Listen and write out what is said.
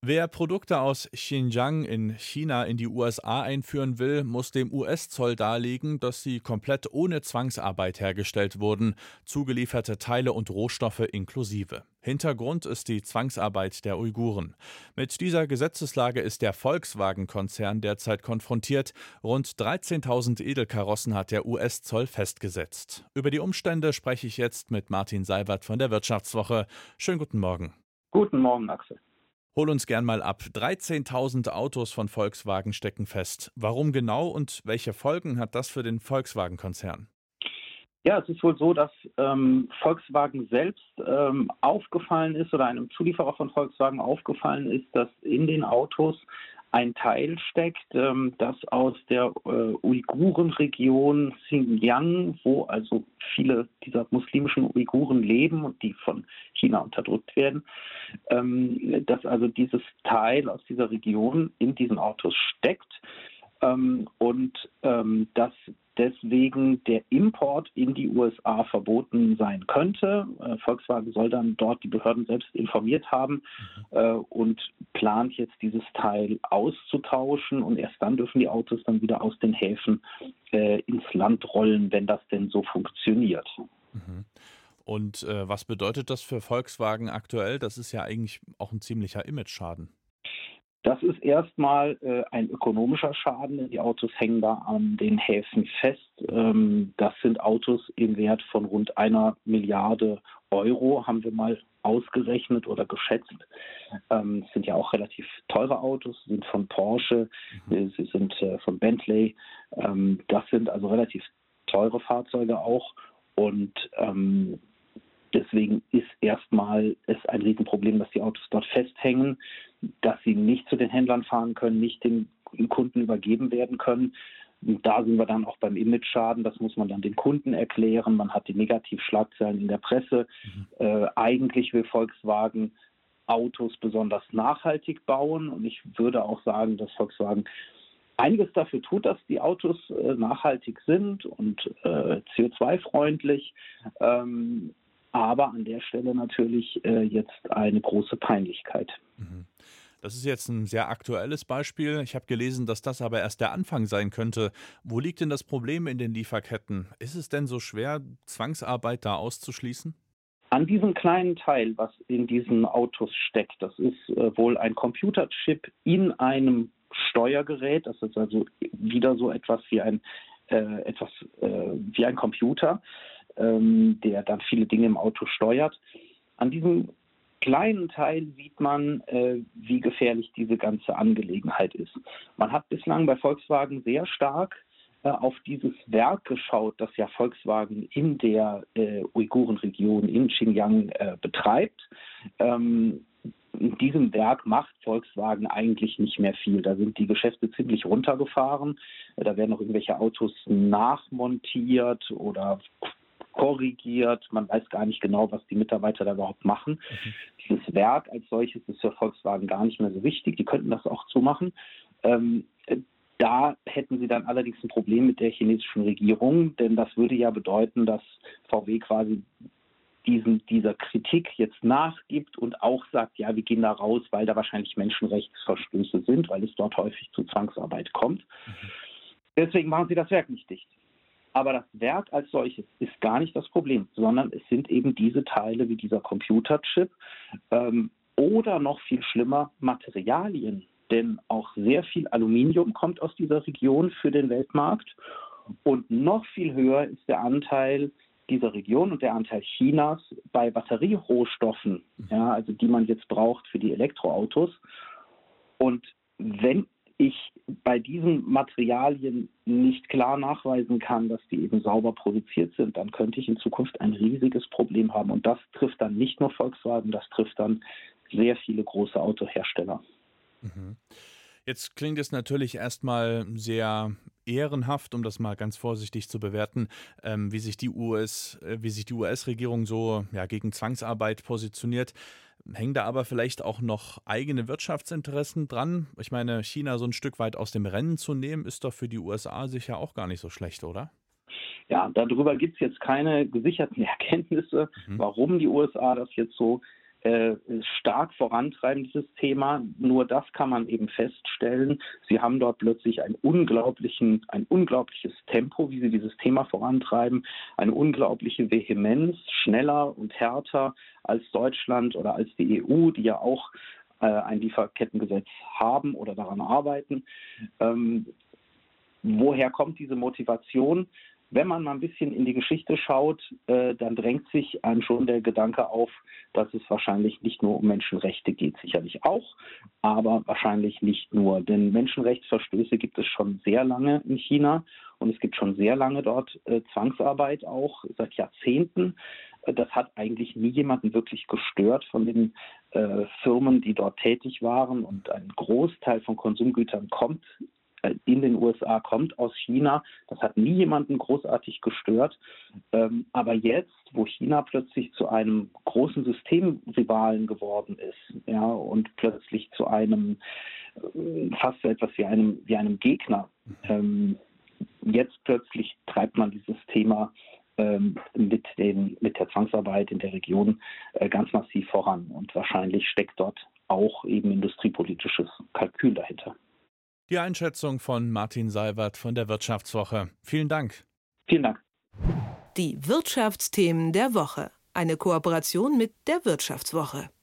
Wer Produkte aus Xinjiang in China in die USA einführen will, muss dem US-Zoll darlegen, dass sie komplett ohne Zwangsarbeit hergestellt wurden, zugelieferte Teile und Rohstoffe inklusive. Hintergrund ist die Zwangsarbeit der Uiguren. Mit dieser Gesetzeslage ist der Volkswagen-Konzern derzeit konfrontiert. Rund 13.000 Edelkarossen hat der US-Zoll festgesetzt. Über die Umstände spreche ich jetzt mit Martin Seibert von der Wirtschaftswoche. Schönen guten Morgen. Guten Morgen, Axel. Hol uns gern mal ab. 13.000 Autos von Volkswagen stecken fest. Warum genau und welche Folgen hat das für den Volkswagen-Konzern? Ja, es ist wohl so, dass ähm, Volkswagen selbst ähm, aufgefallen ist oder einem Zulieferer von Volkswagen aufgefallen ist, dass in den Autos ein Teil steckt, ähm, das aus der äh, Uigurenregion Xinjiang, wo also viele dieser muslimischen Uiguren leben und die von China unterdrückt werden, ähm, dass also dieses Teil aus dieser Region in diesen Autos steckt ähm, und ähm, dass deswegen der Import in die USA verboten sein könnte. Äh, Volkswagen soll dann dort die Behörden selbst informiert haben mhm. äh, und plant jetzt dieses Teil auszutauschen und erst dann dürfen die Autos dann wieder aus den Häfen äh, ins Land rollen, wenn das denn so funktioniert. Mhm. Und äh, was bedeutet das für Volkswagen aktuell? Das ist ja eigentlich auch ein ziemlicher Image-Schaden. Das ist erstmal äh, ein ökonomischer Schaden. Die Autos hängen da an den Häfen fest. Ähm, das sind Autos im Wert von rund einer Milliarde Euro, haben wir mal ausgerechnet oder geschätzt. Ähm, sind ja auch relativ teure Autos, sind von Porsche, mhm. sie sind äh, von Bentley. Ähm, das sind also relativ teure Fahrzeuge auch. Und ähm, Deswegen ist erstmal es ein Riesenproblem, dass die Autos dort festhängen, dass sie nicht zu den Händlern fahren können, nicht den Kunden übergeben werden können. Und da sind wir dann auch beim Image-Schaden. Das muss man dann den Kunden erklären. Man hat die Negativschlagzeilen in der Presse. Mhm. Äh, eigentlich will Volkswagen Autos besonders nachhaltig bauen. Und ich würde auch sagen, dass Volkswagen einiges dafür tut, dass die Autos äh, nachhaltig sind und äh, CO2-freundlich. Ähm, aber an der Stelle natürlich äh, jetzt eine große Peinlichkeit. Mhm. Das ist jetzt ein sehr aktuelles Beispiel. Ich habe gelesen, dass das aber erst der Anfang sein könnte. Wo liegt denn das Problem in den Lieferketten? Ist es denn so schwer, Zwangsarbeit da auszuschließen? An diesem kleinen Teil, was in diesen Autos steckt, das ist äh, wohl ein Computerchip in einem Steuergerät. Das ist also wieder so etwas wie ein äh, etwas äh, wie ein Computer ähm, der dann viele Dinge im Auto steuert. An diesem kleinen Teil sieht man, äh, wie gefährlich diese ganze Angelegenheit ist. Man hat bislang bei Volkswagen sehr stark äh, auf dieses Werk geschaut, das ja Volkswagen in der äh, Uigurenregion in Xinjiang äh, betreibt. Ähm, in diesem Werk macht Volkswagen eigentlich nicht mehr viel. Da sind die Geschäfte ziemlich runtergefahren. Da werden noch irgendwelche Autos nachmontiert oder korrigiert. Man weiß gar nicht genau, was die Mitarbeiter da überhaupt machen. Mhm. Dieses Werk als solches ist für Volkswagen gar nicht mehr so wichtig. Die könnten das auch zumachen. Ähm, da hätten sie dann allerdings ein Problem mit der chinesischen Regierung, denn das würde ja bedeuten, dass VW quasi diesen, dieser Kritik jetzt nachgibt und auch sagt, ja, wir gehen da raus, weil da wahrscheinlich Menschenrechtsverstöße sind, weil es dort häufig zu Zwangsarbeit kommt. Mhm. Deswegen machen sie das Werk nicht dicht. Aber das Werk als solches ist gar nicht das Problem, sondern es sind eben diese Teile wie dieser Computerchip ähm, oder noch viel schlimmer Materialien. Denn auch sehr viel Aluminium kommt aus dieser Region für den Weltmarkt. Und noch viel höher ist der Anteil dieser Region und der Anteil Chinas bei Batterierohstoffen, ja, also die man jetzt braucht für die Elektroautos. Und wenn ich bei diesen Materialien nicht klar nachweisen kann, dass die eben sauber produziert sind, dann könnte ich in Zukunft ein riesiges Problem haben. Und das trifft dann nicht nur Volkswagen, das trifft dann sehr viele große Autohersteller. Mhm. Jetzt klingt es natürlich erstmal sehr ehrenhaft, um das mal ganz vorsichtig zu bewerten, ähm, wie sich die US, äh, wie sich die US-Regierung so ja, gegen Zwangsarbeit positioniert. Hängen da aber vielleicht auch noch eigene Wirtschaftsinteressen dran? Ich meine, China so ein Stück weit aus dem Rennen zu nehmen, ist doch für die USA sicher auch gar nicht so schlecht, oder? Ja, darüber gibt es jetzt keine gesicherten Erkenntnisse, mhm. warum die USA das jetzt so äh, stark vorantreiben, dieses Thema. Nur das kann man eben feststellen. Sie haben dort plötzlich ein, unglaublichen, ein unglaubliches Tempo, wie sie dieses Thema vorantreiben, eine unglaubliche Vehemenz, schneller und härter als Deutschland oder als die EU, die ja auch äh, ein Lieferkettengesetz haben oder daran arbeiten. Ähm, woher kommt diese Motivation? Wenn man mal ein bisschen in die Geschichte schaut, äh, dann drängt sich einem schon der Gedanke auf, dass es wahrscheinlich nicht nur um Menschenrechte geht, sicherlich auch, aber wahrscheinlich nicht nur. Denn Menschenrechtsverstöße gibt es schon sehr lange in China und es gibt schon sehr lange dort äh, Zwangsarbeit auch seit Jahrzehnten. Das hat eigentlich nie jemanden wirklich gestört von den äh, Firmen, die dort tätig waren. Und ein Großteil von Konsumgütern kommt in den USA kommt aus China. Das hat nie jemanden großartig gestört. Ähm, aber jetzt, wo China plötzlich zu einem großen Systemrivalen geworden ist, ja, und plötzlich zu einem äh, fast so etwas wie einem, wie einem Gegner, ähm, jetzt plötzlich treibt man dieses Thema ähm, mit, den, mit der Zwangsarbeit in der Region äh, ganz massiv voran. Und wahrscheinlich steckt dort auch eben industriepolitisches Kalkül dahinter. Die Einschätzung von Martin Seiwert von der Wirtschaftswoche. Vielen Dank. Vielen Dank. Die Wirtschaftsthemen der Woche. Eine Kooperation mit der Wirtschaftswoche.